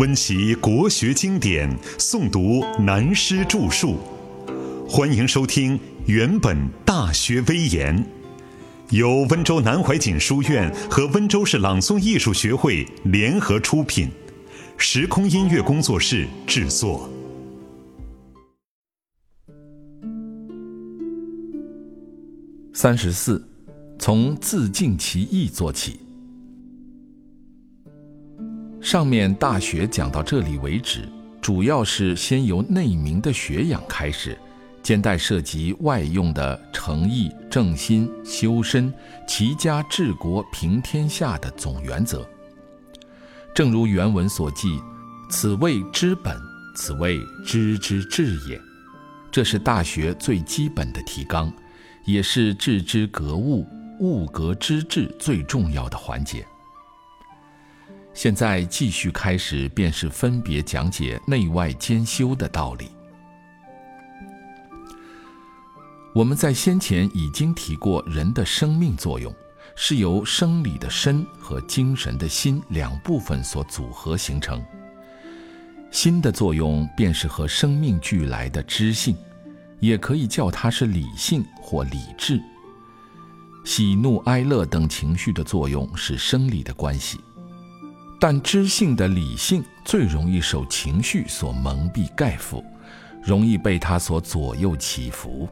温习国学经典，诵读南师著述。欢迎收听《原本大学威严》，由温州南怀瑾书院和温州市朗诵艺术学会联合出品，时空音乐工作室制作。三十四，从自尽其意做起。上面大学讲到这里为止，主要是先由内明的学养开始，兼带涉及外用的诚意、正心、修身、齐家治国、平天下的总原则。正如原文所记：“此谓知本，此谓知之至也。”这是大学最基本的提纲。也是致知格物、物格知至最重要的环节。现在继续开始，便是分别讲解内外兼修的道理。我们在先前已经提过，人的生命作用是由生理的身和精神的心两部分所组合形成。心的作用，便是和生命俱来的知性。也可以叫它是理性或理智。喜怒哀乐等情绪的作用是生理的关系，但知性的理性最容易受情绪所蒙蔽盖覆，容易被它所左右起伏。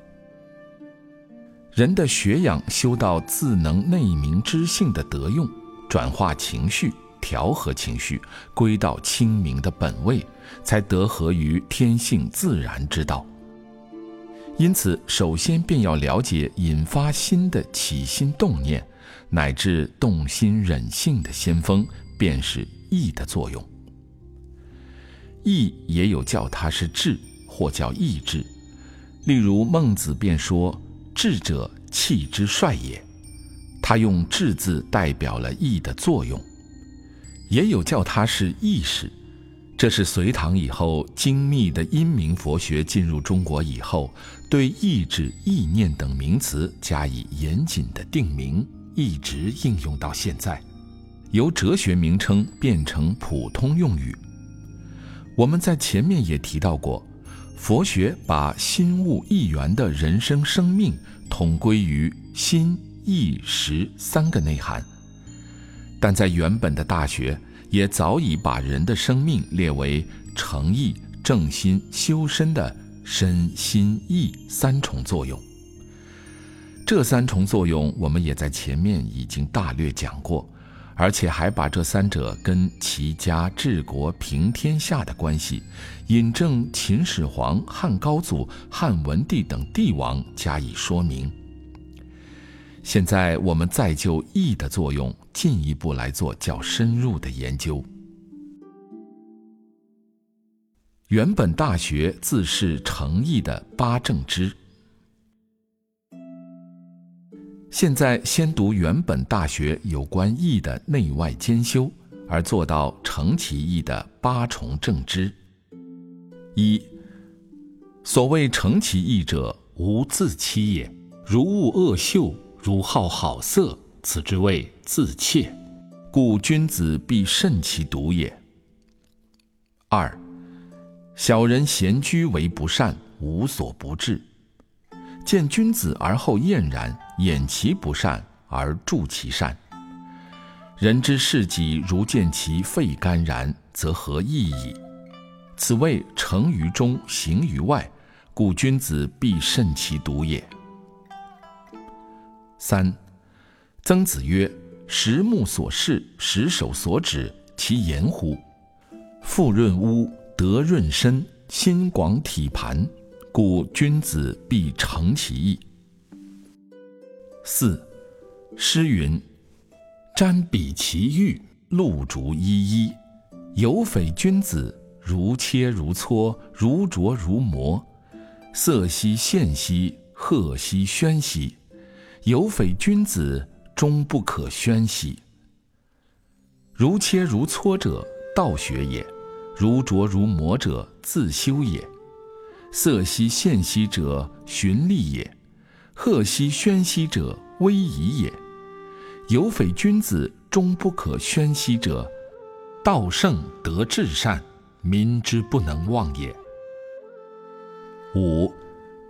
人的学养修到自能内明知性的德用，转化情绪，调和情绪，归到清明的本位，才得合于天性自然之道。因此，首先便要了解引发心的起心动念，乃至动心忍性的先锋，便是意的作用。意也有叫它是智，或叫意志。例如孟子便说：“智者，气之帅也。”他用“智”字代表了意的作用。也有叫它是意识。这是隋唐以后精密的阴明佛学进入中国以后，对意志、意念等名词加以严谨的定名，一直应用到现在，由哲学名称变成普通用语。我们在前面也提到过，佛学把心物一元的人生生命统归于心、意、识三个内涵，但在原本的大学。也早已把人的生命列为诚意、正心、修身的身心意三重作用。这三重作用，我们也在前面已经大略讲过，而且还把这三者跟齐家治国平天下的关系，引证秦始皇、汉高祖、汉文帝等帝王加以说明。现在我们再就义的作用进一步来做较深入的研究。原本大学自是诚意的八正之。现在先读原本大学有关义的内外兼修，而做到成其义的八重正之。一，所谓成其义者，无自欺也，如恶恶秀。如好好色，此之谓自怯，故君子必慎其独也。二，小人闲居为不善，无所不至；见君子而后厌然，掩其不善而助其善。人之事己，如见其肺肝然，则何益矣？此谓成于中，行于外，故君子必慎其独也。三，曾子曰：“食目所视，食手所指，其言乎？腹润屋，德润身，心广体盘，故君子必诚其意。”四，诗云：“瞻彼其玉，露竹依依。有匪君子，如切如磋，如琢如磨。色兮宪兮，赫兮喧兮。”有匪君子，终不可宣兮。如切如磋者，道学也；如琢如磨者，自修也。色兮宪兮者，循吏也；赫兮喧兮者，威仪也。有匪君子，终不可宣兮者，道圣得至善，民之不能忘也。五，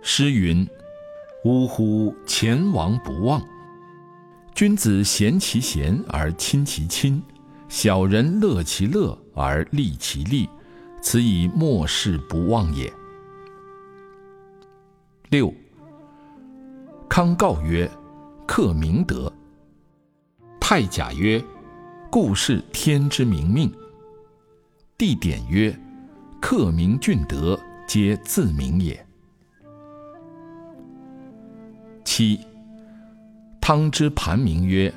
诗云：“呜呼，前王不忘。”君子贤其贤而亲其亲，小人乐其乐而利其利，此以莫世不忘也。六，康诰曰：“克明德。”太甲曰：“故是天之明命。”地点曰：“克明俊德，皆自明也。”七。汤之盘铭曰：“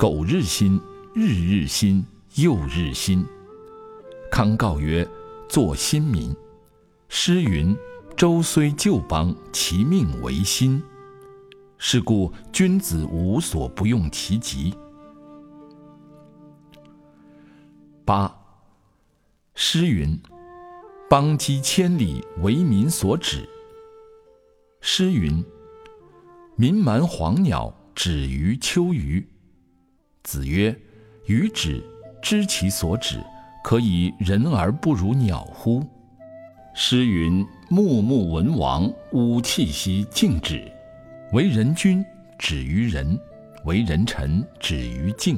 苟日新，日日新，又日新。”康诰曰：“作新民。”诗云：“周虽旧邦，其命维新。”是故君子无所不用其极。八。诗云：“邦畿千里，为民所指。”诗云。民蛮黄鸟，止于秋隅。子曰：“予止，知其所止，可以人而不如鸟乎？”诗云：“穆穆文王，吾气息静止。为人君，止于仁；为人臣，止于敬；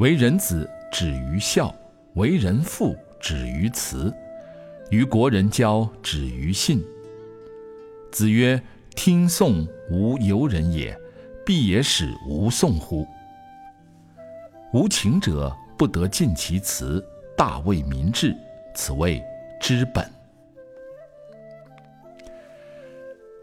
为人子，止于孝；为人父，止于慈；与国人交，止于信。”子曰。听讼无由人也，必也使无讼乎？无情者不得尽其辞，大为民治，此谓知本。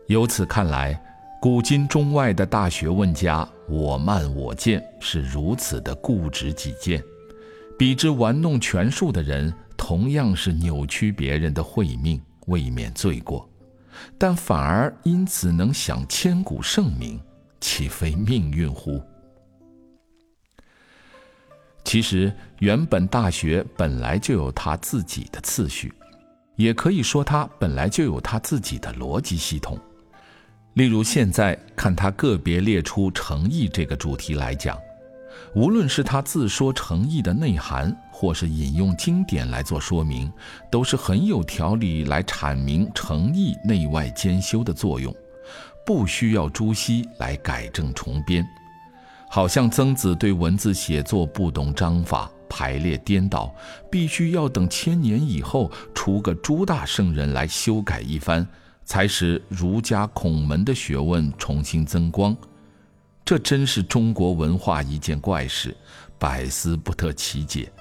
由此看来，古今中外的大学问家，我慢我见是如此的固执己见，比之玩弄权术的人，同样是扭曲别人的慧命，未免罪过。但反而因此能享千古盛名，岂非命运乎？其实，原本大学本来就有它自己的次序，也可以说它本来就有它自己的逻辑系统。例如，现在看他个别列出诚意这个主题来讲。无论是他自说诚意的内涵，或是引用经典来做说明，都是很有条理来阐明诚意内外兼修的作用，不需要朱熹来改正重编。好像曾子对文字写作不懂章法，排列颠倒，必须要等千年以后出个朱大圣人来修改一番，才使儒家孔门的学问重新增光。这真是中国文化一件怪事，百思不得其解。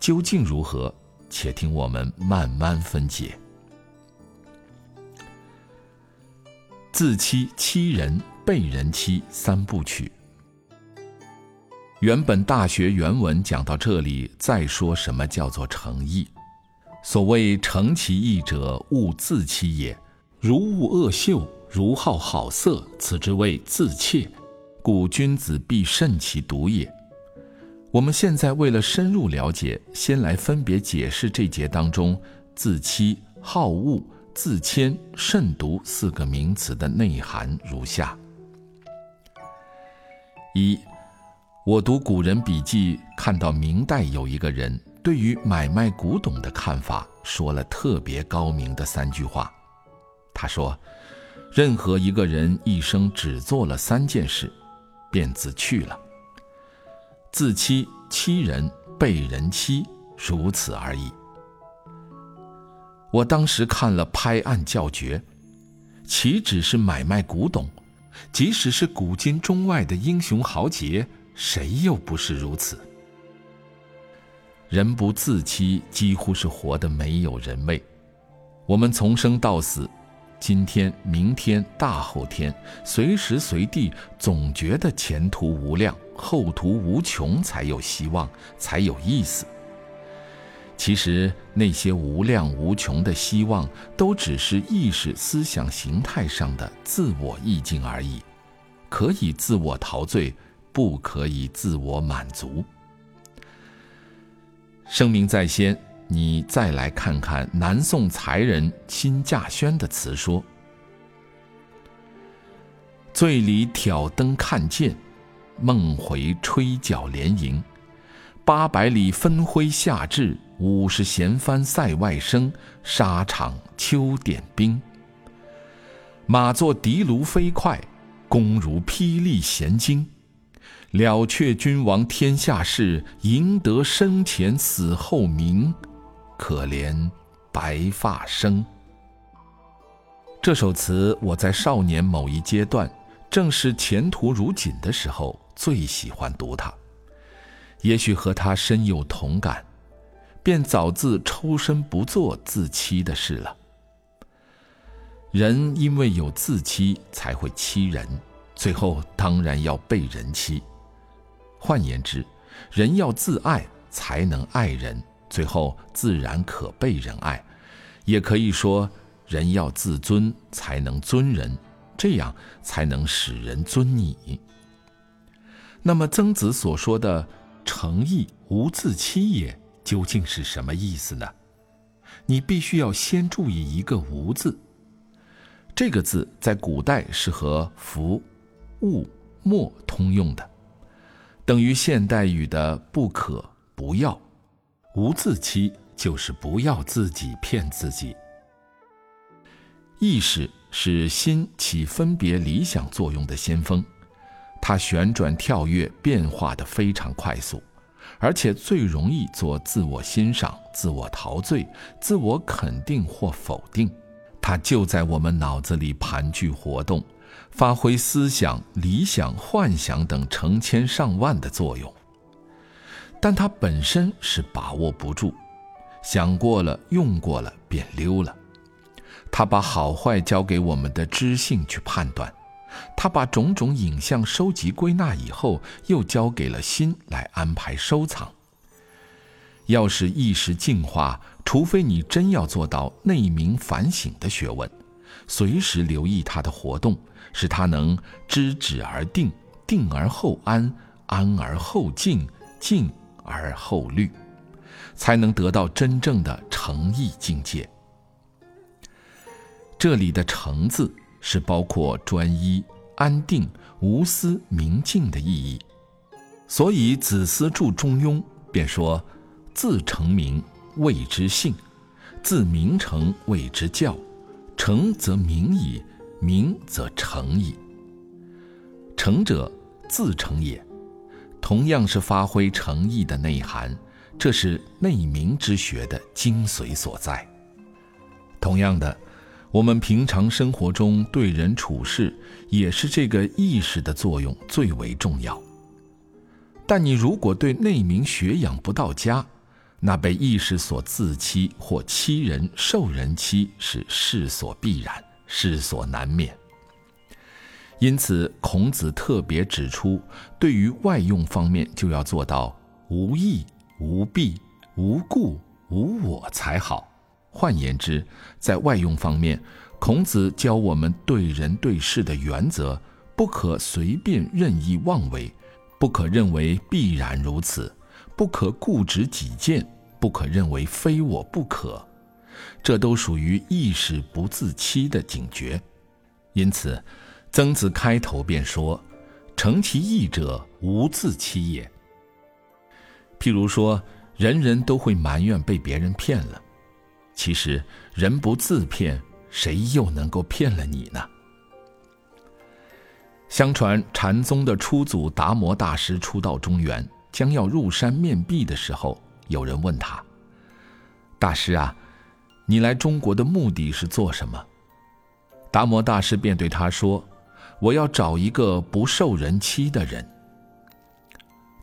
究竟如何？且听我们慢慢分解。自欺欺人、被人欺三部曲。原本《大学》原文讲到这里，再说什么叫做诚意？所谓诚其意者，勿自欺也。如恶恶秀。如好好色，此之谓自怯，故君子必慎其独也。我们现在为了深入了解，先来分别解释这节当中“自欺”“好恶”“自谦”“慎独”四个名词的内涵如下：一，我读古人笔记，看到明代有一个人对于买卖古董的看法，说了特别高明的三句话。他说。任何一个人一生只做了三件事，便自去了。自欺欺人，被人欺，如此而已。我当时看了拍案叫绝，岂止是买卖古董，即使是古今中外的英雄豪杰，谁又不是如此？人不自欺，几乎是活得没有人味。我们从生到死。今天、明天、大后天，随时随地，总觉得前途无量、后途无穷，才有希望，才有意思。其实那些无量无穷的希望，都只是意识思想形态上的自我意境而已，可以自我陶醉，不可以自我满足。声明在先。你再来看看南宋才人辛稼轩的词说：“醉里挑灯看剑，梦回吹角连营。八百里分麾下炙，五十弦翻塞外声。沙场秋点兵，马作的卢飞快，弓如霹雳弦惊。了却君王天下事，赢得生前死后名。可怜白发生。这首词我在少年某一阶段，正是前途如锦的时候，最喜欢读它。也许和他深有同感，便早自抽身不做自欺的事了。人因为有自欺，才会欺人，最后当然要被人欺。换言之，人要自爱，才能爱人，最后自然可被人爱。也可以说。人要自尊，才能尊人，这样才能使人尊你。那么曾子所说的“诚意无自欺也”，究竟是什么意思呢？你必须要先注意一个“无”字。这个字在古代是和“福”“物”“莫”通用的，等于现代语的“不可”“不要”。无自欺就是不要自己骗自己。意识是心起分别理想作用的先锋，它旋转跳跃，变化的非常快速，而且最容易做自我欣赏、自我陶醉、自我肯定或否定。它就在我们脑子里盘踞活动，发挥思想、理想、幻想等成千上万的作用。但它本身是把握不住，想过了、用过了便溜了。他把好坏交给我们的知性去判断，他把种种影像收集归纳以后，又交给了心来安排收藏。要使意识净化，除非你真要做到内明反省的学问，随时留意他的活动，使他能知止而定，定而后安，安而后静，静而后虑，才能得到真正的诚意境界。这里的“诚”字是包括专一、安定、无私、明净的意义，所以子思著《中庸》便说：“自成名谓之性，自名成谓之教。成则名矣，名则诚矣。诚者，自成也。同样是发挥诚意的内涵，这是内明之学的精髓所在。同样的。”我们平常生活中对人处事，也是这个意识的作用最为重要。但你如果对内明学养不到家，那被意识所自欺或欺人、受人欺是势所必然、世所难免。因此，孔子特别指出，对于外用方面就要做到无益、无弊、无故、无我才好。换言之，在外用方面，孔子教我们对人对事的原则：不可随便任意妄为，不可认为必然如此，不可固执己见，不可认为非我不可。这都属于意识不自欺的警觉。因此，曾子开头便说：“诚其意者，无自欺也。”譬如说，人人都会埋怨被别人骗了。其实，人不自骗，谁又能够骗了你呢？相传禅宗的初祖达摩大师初到中原，将要入山面壁的时候，有人问他：“大师啊，你来中国的目的是做什么？”达摩大师便对他说：“我要找一个不受人欺的人。”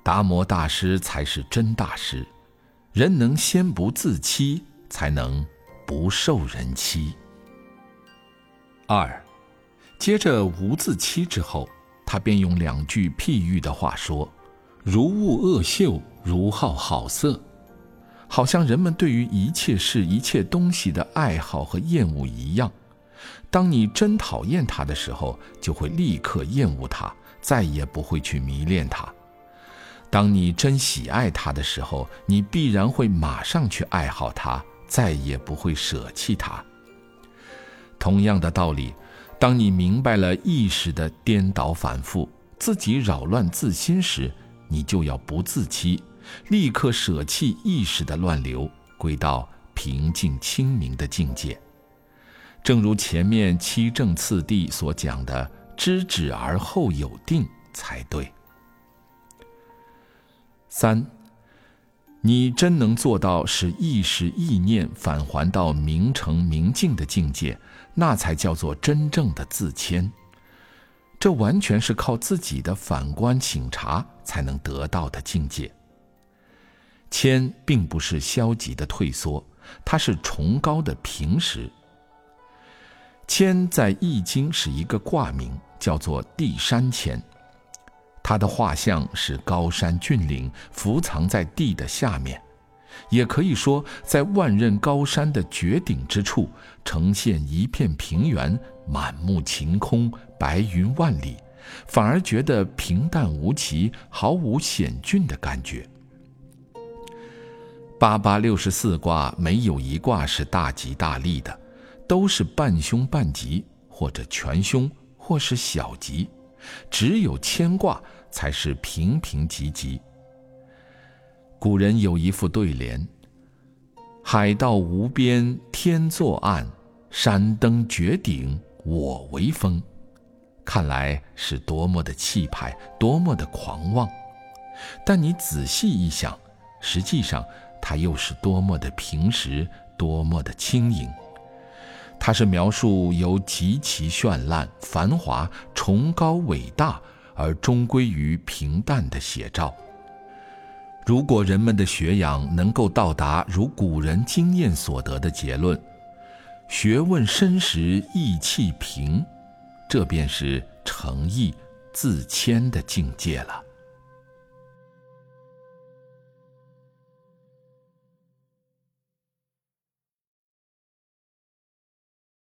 达摩大师才是真大师，人能先不自欺。才能不受人欺。二，接着无自欺之后，他便用两句譬喻的话说：“如恶恶秀，如好好色。”好像人们对于一切事、一切东西的爱好和厌恶一样。当你真讨厌它的时候，就会立刻厌恶它，再也不会去迷恋它；当你真喜爱它的时候，你必然会马上去爱好它。再也不会舍弃它。同样的道理，当你明白了意识的颠倒反复，自己扰乱自心时，你就要不自欺，立刻舍弃意识的乱流，归到平静清明的境界。正如前面七正次第所讲的“知止而后有定”才对。三，你真能做到使意识意念返还到明澄明净的境界，那才叫做真正的自谦。这完全是靠自己的反观省察才能得到的境界。谦并不是消极的退缩，它是崇高的平实。谦在《易经》是一个卦名，叫做地山谦。它的画像是高山峻岭伏藏在地的下面，也可以说在万仞高山的绝顶之处，呈现一片平原，满目晴空，白云万里，反而觉得平淡无奇，毫无险峻的感觉。八八六十四卦没有一卦是大吉大利的。都是半凶半吉，或者全凶，或是小吉，只有牵卦才是平平吉吉。古人有一副对联：“海到无边天作岸，山登绝顶我为峰。”看来是多么的气派，多么的狂妄。但你仔细一想，实际上它又是多么的平实，多么的轻盈。它是描述由极其绚烂、繁华、崇高、伟大，而终归于平淡的写照。如果人们的学养能够到达如古人经验所得的结论，学问深时意气平，这便是诚意自谦的境界了。